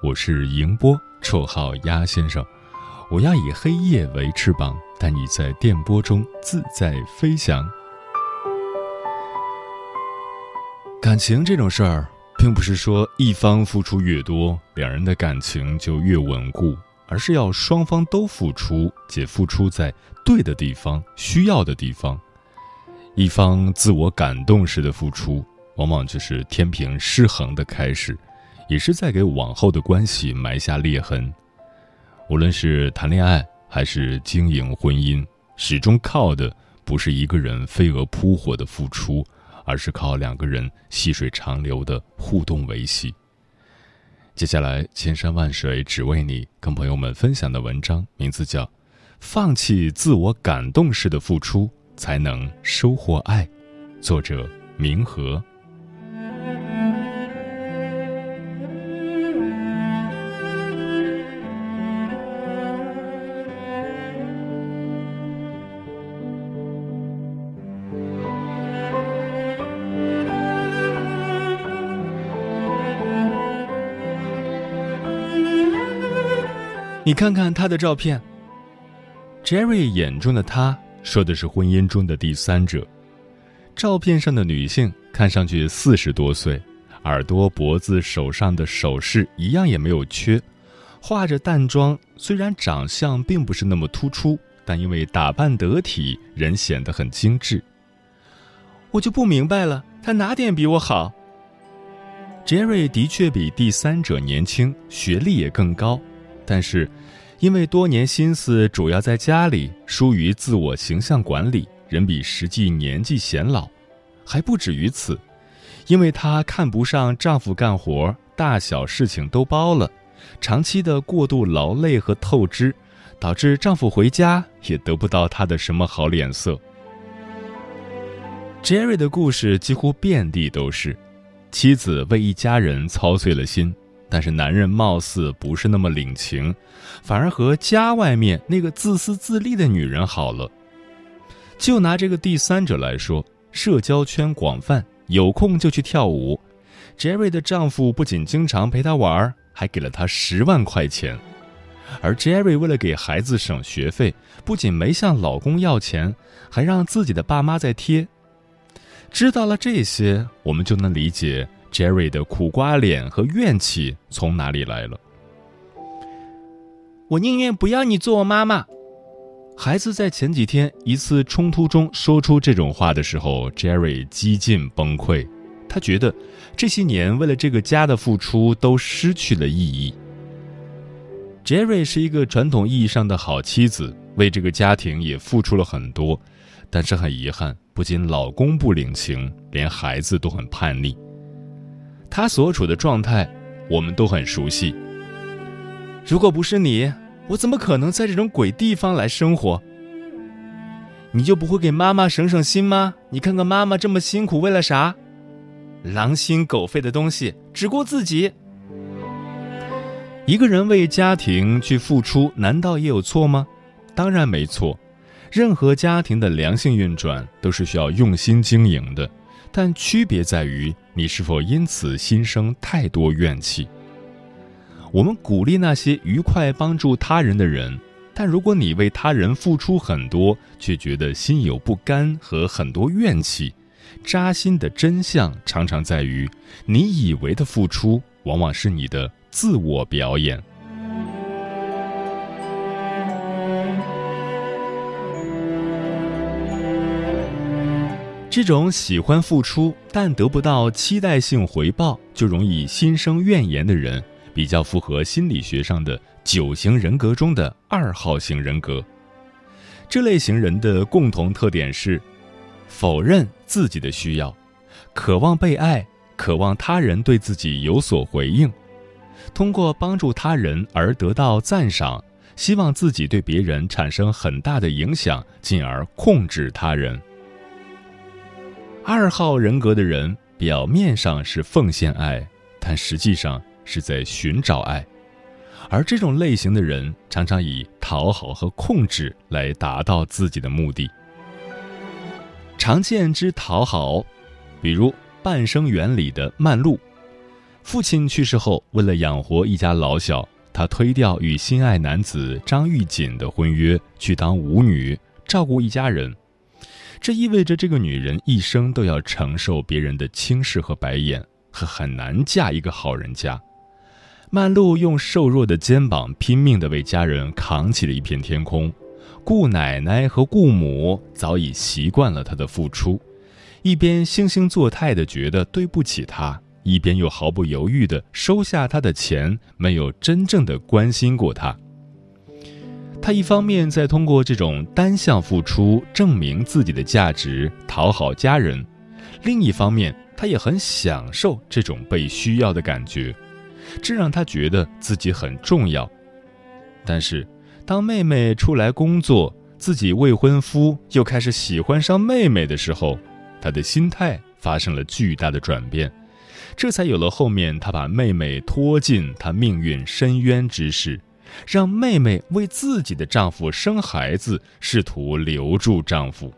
我是迎波，绰号鸭先生。我要以黑夜为翅膀，带你在电波中自在飞翔。感情这种事儿，并不是说一方付出越多，两人的感情就越稳固，而是要双方都付出，且付出在对的地方、需要的地方。一方自我感动式的付出，往往就是天平失衡的开始。也是在给往后的关系埋下裂痕。无论是谈恋爱还是经营婚姻，始终靠的不是一个人飞蛾扑火的付出，而是靠两个人细水长流的互动维系。接下来，千山万水只为你，跟朋友们分享的文章名字叫《放弃自我感动式的付出，才能收获爱》，作者明和。你看看他的照片。Jerry 眼中的他，说的是婚姻中的第三者。照片上的女性看上去四十多岁，耳朵、脖子、手上的首饰一样也没有缺，化着淡妆。虽然长相并不是那么突出，但因为打扮得体，人显得很精致。我就不明白了，他哪点比我好？Jerry 的确比第三者年轻，学历也更高。但是，因为多年心思主要在家里，疏于自我形象管理，人比实际年纪显老。还不止于此，因为她看不上丈夫干活，大小事情都包了，长期的过度劳累和透支，导致丈夫回家也得不到她的什么好脸色。Jerry 的故事几乎遍地都是，妻子为一家人操碎了心。但是男人貌似不是那么领情，反而和家外面那个自私自利的女人好了。就拿这个第三者来说，社交圈广泛，有空就去跳舞。Jerry 的丈夫不仅经常陪她玩，还给了她十万块钱。而 Jerry 为了给孩子省学费，不仅没向老公要钱，还让自己的爸妈在贴。知道了这些，我们就能理解。Jerry 的苦瓜脸和怨气从哪里来了？我宁愿不要你做我妈妈。孩子在前几天一次冲突中说出这种话的时候，Jerry 几近崩溃。他觉得这些年为了这个家的付出都失去了意义。Jerry 是一个传统意义上的好妻子，为这个家庭也付出了很多，但是很遗憾，不仅老公不领情，连孩子都很叛逆。他所处的状态，我们都很熟悉。如果不是你，我怎么可能在这种鬼地方来生活？你就不会给妈妈省省心吗？你看看妈妈这么辛苦，为了啥？狼心狗肺的东西，只顾自己。一个人为家庭去付出，难道也有错吗？当然没错。任何家庭的良性运转，都是需要用心经营的。但区别在于，你是否因此心生太多怨气。我们鼓励那些愉快帮助他人的人，但如果你为他人付出很多，却觉得心有不甘和很多怨气，扎心的真相常常在于，你以为的付出，往往是你的自我表演。这种喜欢付出但得不到期待性回报，就容易心生怨言的人，比较符合心理学上的九型人格中的二号型人格。这类型人的共同特点是：否认自己的需要，渴望被爱，渴望他人对自己有所回应，通过帮助他人而得到赞赏，希望自己对别人产生很大的影响，进而控制他人。二号人格的人表面上是奉献爱，但实际上是在寻找爱，而这种类型的人常常以讨好和控制来达到自己的目的。常见之讨好，比如《半生缘》里的曼璐，父亲去世后，为了养活一家老小，她推掉与心爱男子张玉锦的婚约，去当舞女，照顾一家人。这意味着这个女人一生都要承受别人的轻视和白眼，和很难嫁一个好人家。曼璐用瘦弱的肩膀拼命地为家人扛起了一片天空，顾奶奶和顾母早已习惯了她的付出，一边惺惺作态地觉得对不起她，一边又毫不犹豫地收下她的钱，没有真正的关心过她。他一方面在通过这种单向付出证明自己的价值，讨好家人；另一方面，他也很享受这种被需要的感觉，这让他觉得自己很重要。但是，当妹妹出来工作，自己未婚夫又开始喜欢上妹妹的时候，他的心态发生了巨大的转变，这才有了后面他把妹妹拖进他命运深渊之事。让妹妹为自己的丈夫生孩子，试图留住丈夫。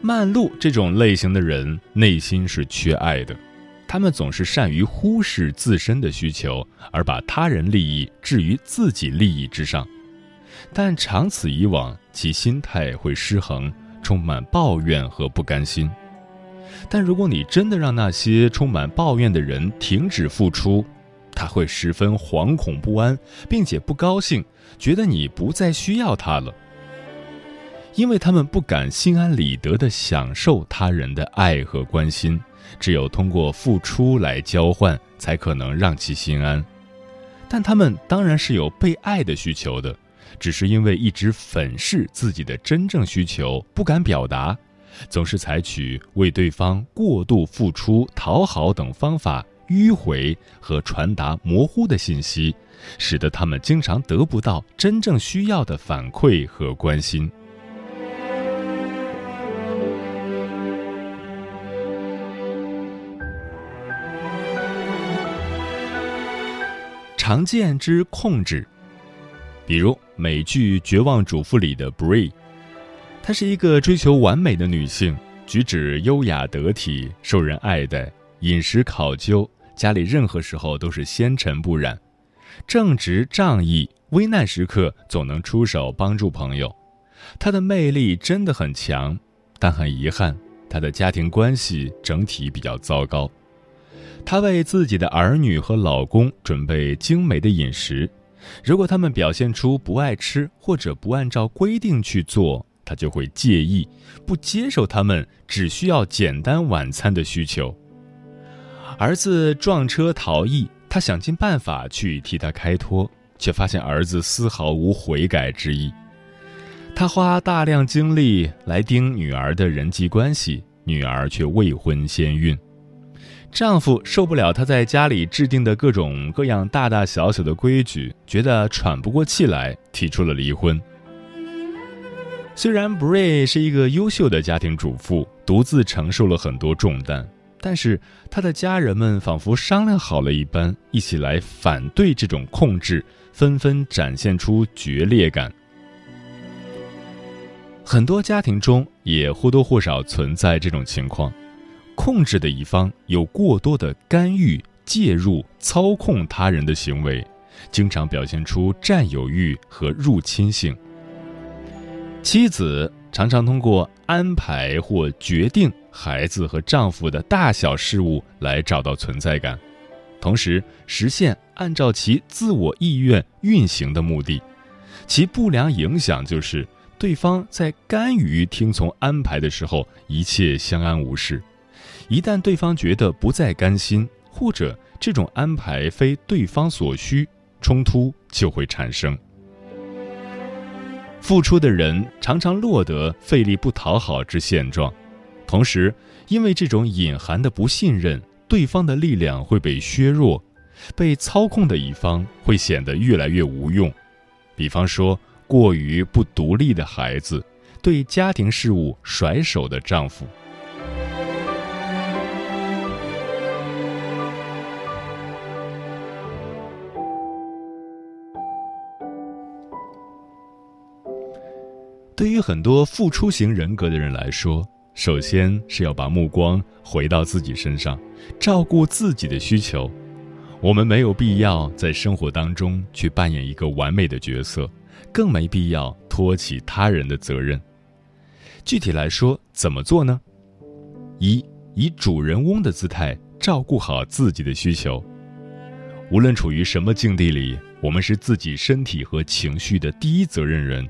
曼璐这种类型的人内心是缺爱的，他们总是善于忽视自身的需求，而把他人利益置于自己利益之上。但长此以往，其心态会失衡，充满抱怨和不甘心。但如果你真的让那些充满抱怨的人停止付出，他会十分惶恐不安，并且不高兴，觉得你不再需要他了，因为他们不敢心安理得地享受他人的爱和关心，只有通过付出来交换，才可能让其心安。但他们当然是有被爱的需求的，只是因为一直粉饰自己的真正需求，不敢表达，总是采取为对方过度付出、讨好等方法。迂回和传达模糊的信息，使得他们经常得不到真正需要的反馈和关心。常见之控制，比如美剧《绝望主妇》里的 Bree，她是一个追求完美的女性，举止优雅得体，受人爱戴。饮食考究，家里任何时候都是纤尘不染，正直仗义，危难时刻总能出手帮助朋友。他的魅力真的很强，但很遗憾，他的家庭关系整体比较糟糕。他为自己的儿女和老公准备精美的饮食，如果他们表现出不爱吃或者不按照规定去做，他就会介意，不接受他们只需要简单晚餐的需求。儿子撞车逃逸，他想尽办法去替他开脱，却发现儿子丝毫无悔改之意。他花大量精力来盯女儿的人际关系，女儿却未婚先孕。丈夫受不了她在家里制定的各种各样大大小小的规矩，觉得喘不过气来，提出了离婚。虽然 Bray 是一个优秀的家庭主妇，独自承受了很多重担。但是他的家人们仿佛商量好了一般，一起来反对这种控制，纷纷展现出决裂感。很多家庭中也或多或少存在这种情况：控制的一方有过多的干预、介入、操控他人的行为，经常表现出占有欲和入侵性。妻子常常通过安排或决定孩子和丈夫的大小事务来找到存在感，同时实现按照其自我意愿运行的目的。其不良影响就是，对方在甘于听从安排的时候，一切相安无事；一旦对方觉得不再甘心，或者这种安排非对方所需，冲突就会产生。付出的人常常落得费力不讨好之现状，同时因为这种隐含的不信任，对方的力量会被削弱，被操控的一方会显得越来越无用。比方说，过于不独立的孩子，对家庭事务甩手的丈夫。对于很多付出型人格的人来说，首先是要把目光回到自己身上，照顾自己的需求。我们没有必要在生活当中去扮演一个完美的角色，更没必要托起他人的责任。具体来说，怎么做呢？一，以主人翁的姿态照顾好自己的需求。无论处于什么境地里，我们是自己身体和情绪的第一责任人。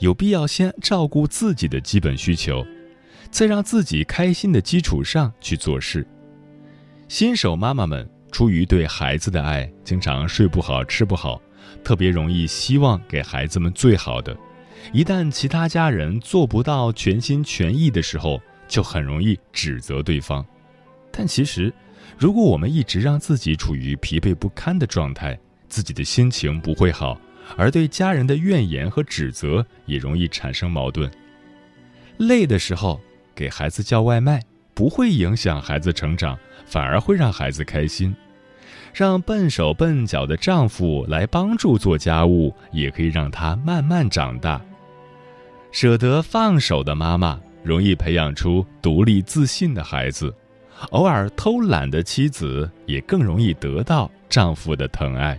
有必要先照顾自己的基本需求，在让自己开心的基础上去做事。新手妈妈们出于对孩子的爱，经常睡不好、吃不好，特别容易希望给孩子们最好的。一旦其他家人做不到全心全意的时候，就很容易指责对方。但其实，如果我们一直让自己处于疲惫不堪的状态，自己的心情不会好。而对家人的怨言和指责也容易产生矛盾。累的时候给孩子叫外卖不会影响孩子成长，反而会让孩子开心。让笨手笨脚的丈夫来帮助做家务，也可以让他慢慢长大。舍得放手的妈妈容易培养出独立自信的孩子，偶尔偷懒的妻子也更容易得到丈夫的疼爱。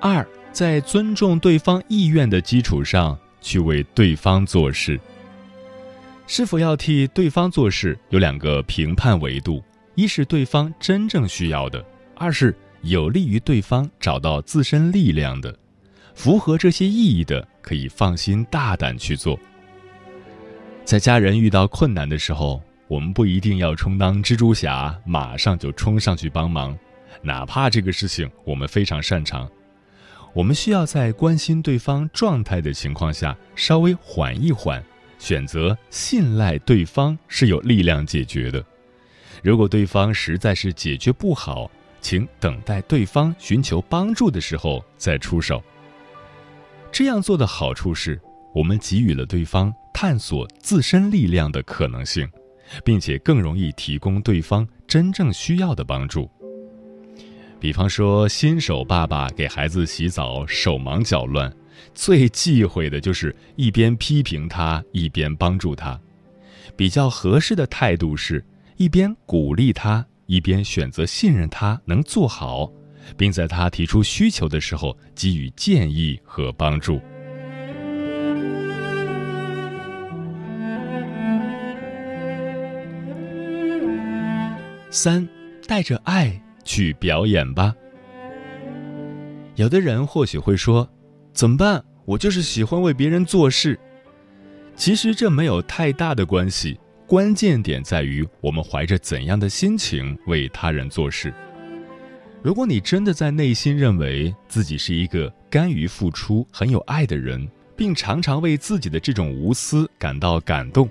二，在尊重对方意愿的基础上去为对方做事。是否要替对方做事，有两个评判维度：一是对方真正需要的，二是有利于对方找到自身力量的。符合这些意义的，可以放心大胆去做。在家人遇到困难的时候，我们不一定要充当蜘蛛侠，马上就冲上去帮忙，哪怕这个事情我们非常擅长。我们需要在关心对方状态的情况下稍微缓一缓，选择信赖对方是有力量解决的。如果对方实在是解决不好，请等待对方寻求帮助的时候再出手。这样做的好处是，我们给予了对方探索自身力量的可能性，并且更容易提供对方真正需要的帮助。比方说，新手爸爸给孩子洗澡手忙脚乱，最忌讳的就是一边批评他一边帮助他。比较合适的态度是一边鼓励他，一边选择信任他能做好，并在他提出需求的时候给予建议和帮助。三，带着爱。去表演吧。有的人或许会说：“怎么办？我就是喜欢为别人做事。”其实这没有太大的关系，关键点在于我们怀着怎样的心情为他人做事。如果你真的在内心认为自己是一个甘于付出、很有爱的人，并常常为自己的这种无私感到感动，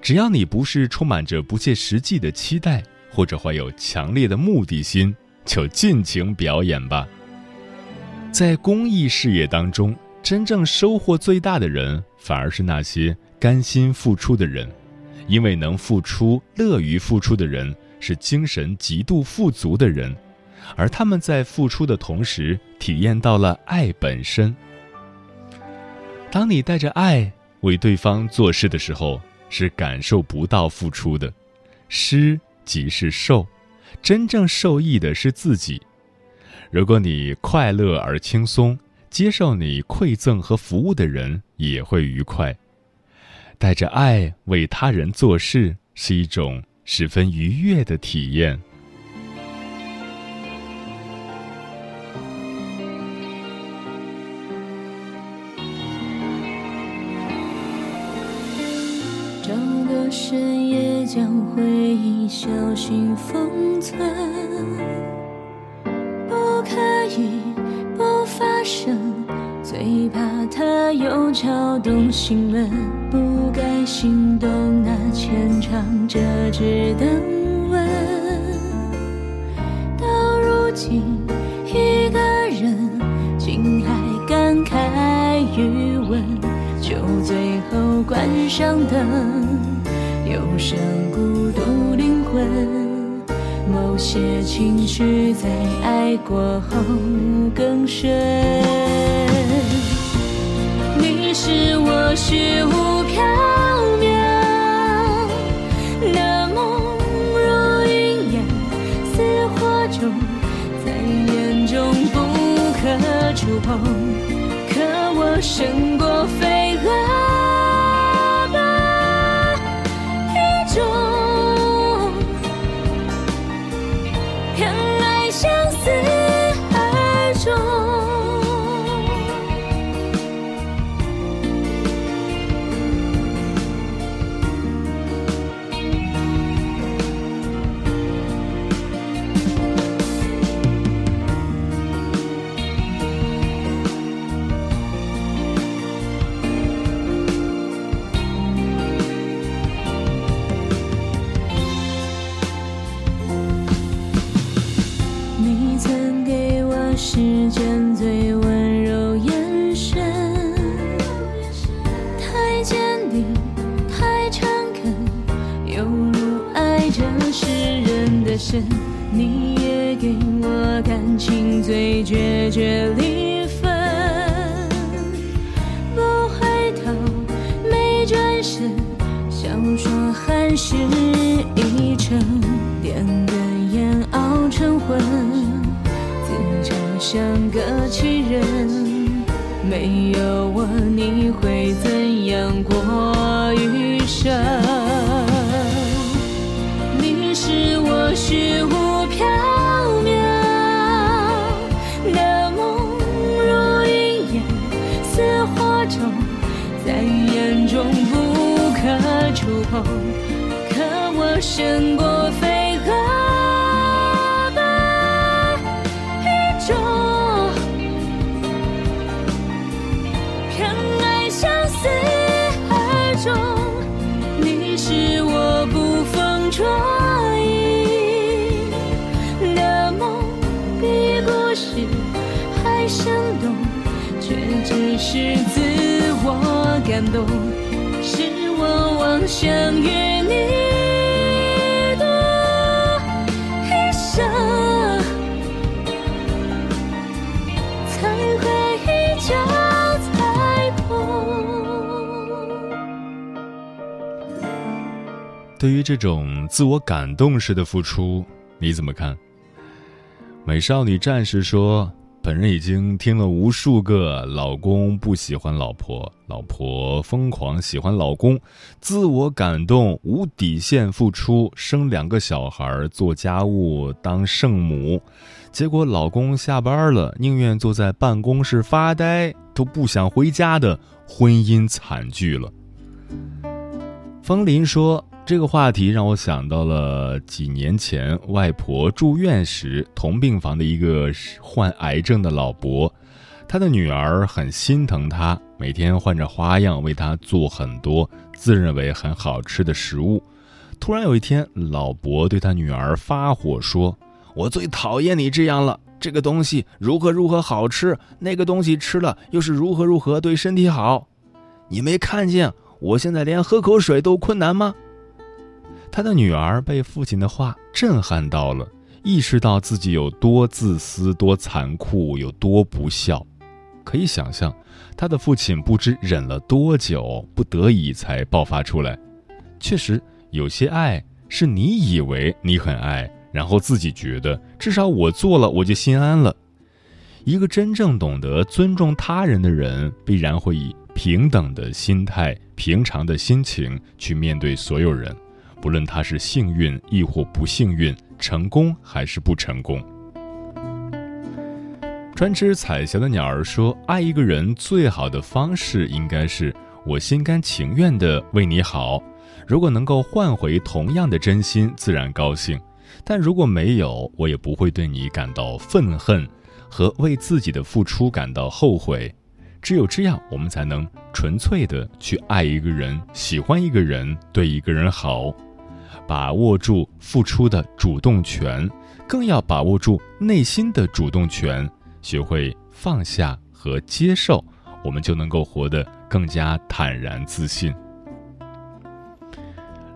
只要你不是充满着不切实际的期待。或者怀有强烈的目的心，就尽情表演吧。在公益事业当中，真正收获最大的人，反而是那些甘心付出的人，因为能付出、乐于付出的人，是精神极度富足的人，而他们在付出的同时，体验到了爱本身。当你带着爱为对方做事的时候，是感受不到付出的，施。即是受，真正受益的是自己。如果你快乐而轻松，接受你馈赠和服务的人也会愉快。带着爱为他人做事，是一种十分愉悦的体验。整个深夜，将回忆小心封存，不可以不发生，最怕它又敲动心门。不该心动那牵肠折纸的吻，到如今一个人，竟还感慨余温，就最后关上灯，忧伤孤独灵魂，某些情绪在爱过后更深。你是我虚无缥缈的梦，如云烟似火种，在眼中不可触碰。可我胜世间最温柔眼神，太坚定，太诚恳，犹如爱着世人的神。你也给我感情最决绝没有我你会怎样过余生？你是我虚无缥缈的梦，如云烟似火种，在眼中不可触碰。可我胜过飞是自我感动。是我妄想与你度一生，才会一脚踩空。对于这种自我感动式的付出，你怎么看？美少女战士说：“本人已经听了无数个老公不喜欢老婆，老婆疯狂喜欢老公，自我感动无底线付出，生两个小孩，做家务，当圣母，结果老公下班了，宁愿坐在办公室发呆，都不想回家的婚姻惨剧了。”风林说：“这个话题让我想到了几年前外婆住院时，同病房的一个患癌症的老伯，他的女儿很心疼他，每天换着花样为他做很多自认为很好吃的食物。突然有一天，老伯对他女儿发火说：‘我最讨厌你这样了！这个东西如何如何好吃，那个东西吃了又是如何如何对身体好，你没看见？’”我现在连喝口水都困难吗？他的女儿被父亲的话震撼到了，意识到自己有多自私、多残酷、有多不孝。可以想象，他的父亲不知忍了多久，不得已才爆发出来。确实，有些爱是你以为你很爱，然后自己觉得至少我做了我就心安了；一个真正懂得尊重他人的人，必然会以平等的心态、平常的心情去面对所有人，不论他是幸运亦或不幸运，成功还是不成功。专吃彩霞的鸟儿说：“爱一个人最好的方式，应该是我心甘情愿的为你好。如果能够换回同样的真心，自然高兴；但如果没有，我也不会对你感到愤恨。”和为自己的付出感到后悔，只有这样，我们才能纯粹的去爱一个人，喜欢一个人，对一个人好，把握住付出的主动权，更要把握住内心的主动权，学会放下和接受，我们就能够活得更加坦然自信。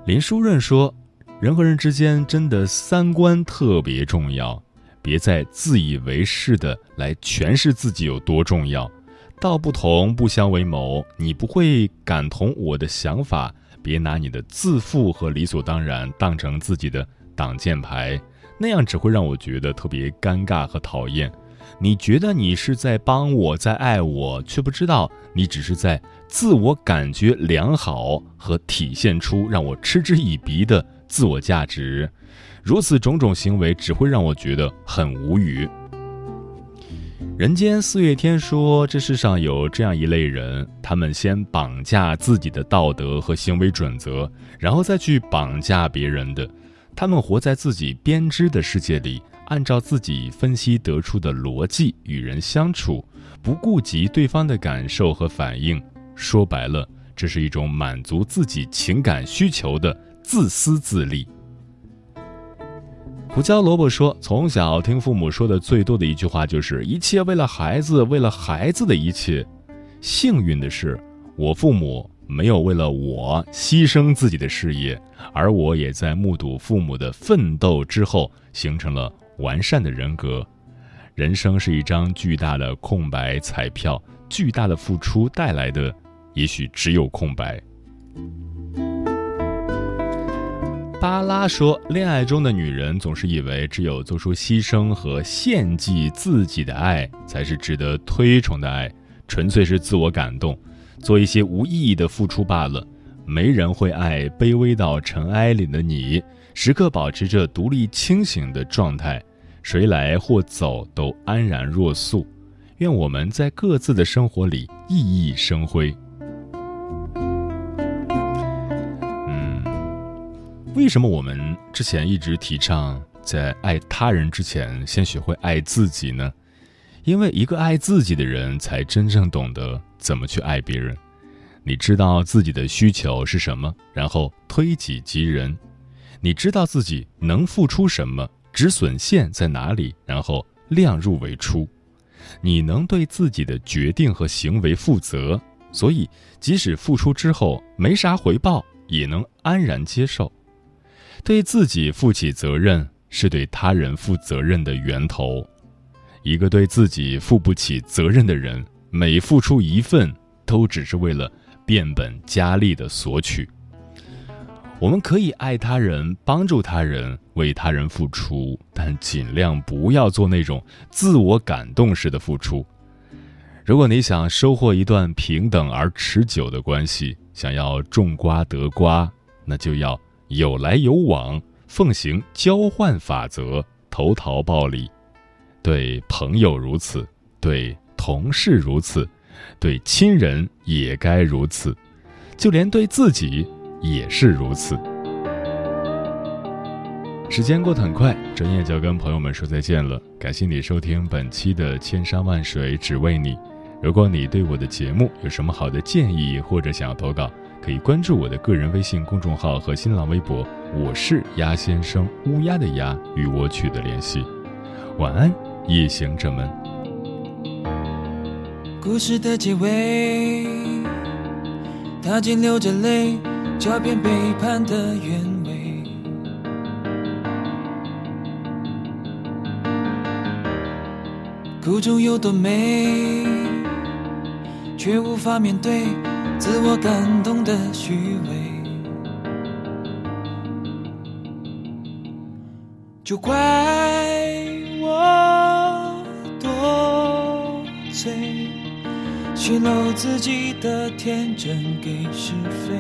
林书润说：“人和人之间真的三观特别重要。”别再自以为是的来诠释自己有多重要，道不同不相为谋。你不会感同我的想法，别拿你的自负和理所当然当成自己的挡箭牌，那样只会让我觉得特别尴尬和讨厌。你觉得你是在帮我，在爱我，却不知道你只是在自我感觉良好和体现出让我嗤之以鼻的自我价值。如此种种行为只会让我觉得很无语。人间四月天说，这世上有这样一类人，他们先绑架自己的道德和行为准则，然后再去绑架别人的。他们活在自己编织的世界里，按照自己分析得出的逻辑与人相处，不顾及对方的感受和反应。说白了，这是一种满足自己情感需求的自私自利。胡椒萝卜说：“从小听父母说的最多的一句话就是‘一切为了孩子，为了孩子的一切’。幸运的是，我父母没有为了我牺牲自己的事业，而我也在目睹父母的奋斗之后，形成了完善的人格。人生是一张巨大的空白彩票，巨大的付出带来的，也许只有空白。”巴拉说：“恋爱中的女人总是以为只有做出牺牲和献祭自己的爱才是值得推崇的爱，纯粹是自我感动，做一些无意义的付出罢了。没人会爱卑微到尘埃里的你，时刻保持着独立清醒的状态，谁来或走都安然若素。愿我们在各自的生活里熠熠生辉。”为什么我们之前一直提倡在爱他人之前先学会爱自己呢？因为一个爱自己的人才真正懂得怎么去爱别人。你知道自己的需求是什么，然后推己及人；你知道自己能付出什么，止损线在哪里，然后量入为出。你能对自己的决定和行为负责，所以即使付出之后没啥回报，也能安然接受。对自己负起责任，是对他人负责任的源头。一个对自己负不起责任的人，每付出一份，都只是为了变本加厉的索取。我们可以爱他人，帮助他人，为他人付出，但尽量不要做那种自我感动式的付出。如果你想收获一段平等而持久的关系，想要种瓜得瓜，那就要。有来有往，奉行交换法则，投桃报李。对朋友如此，对同事如此，对亲人也该如此，就连对自己也是如此。时间过得很快，转眼就要跟朋友们说再见了。感谢你收听本期的《千山万水只为你》。如果你对我的节目有什么好的建议，或者想要投稿，可以关注我的个人微信公众号和新浪微博，我是鸭先生，乌鸦的鸭，与我取得联系。晚安，夜行者们。故事的结尾，他竟流着泪，狡辩背叛的原委。苦中有多美，却无法面对。自我感动的虚伪，就怪我多嘴。泄露自己的天真给是非。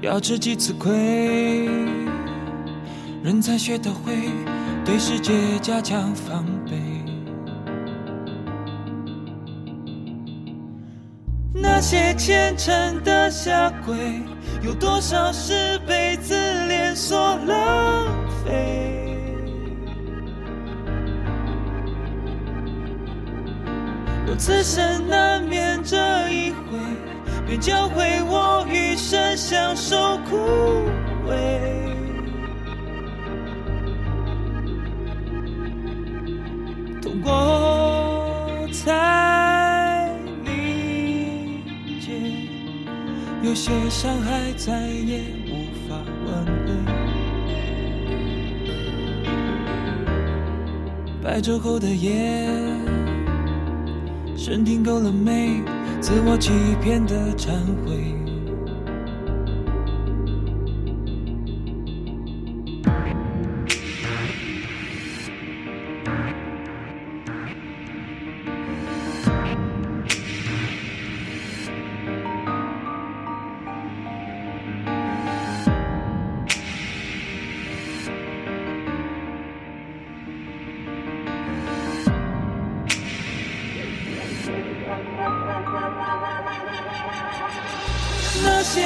要吃几次亏，人才学得会对世界加强防那些虔诚的下跪，有多少是被自恋所浪费？若此生难免这一回，便教会我余生享受枯萎。痛过才有些伤害再也无法挽回。白昼后的夜，神听够了没？自我欺骗的忏悔。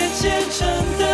虔诚的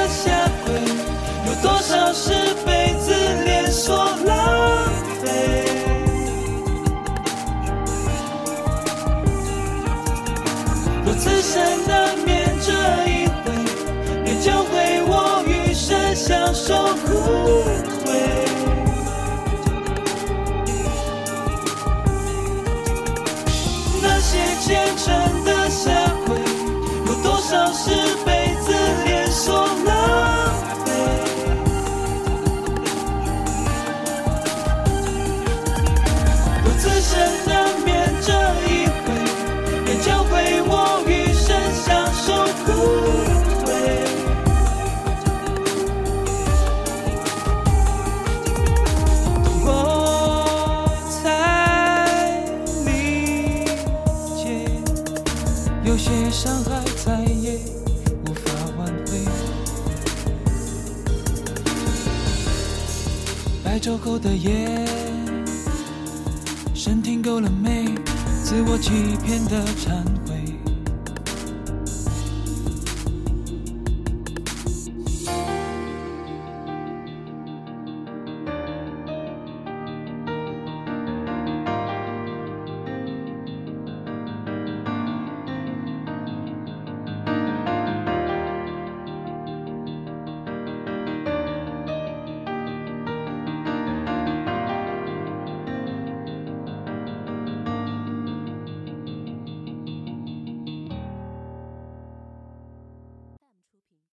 有些伤害再也无法挽回。白昼后的夜，深听够了没？自我欺骗的忏悔。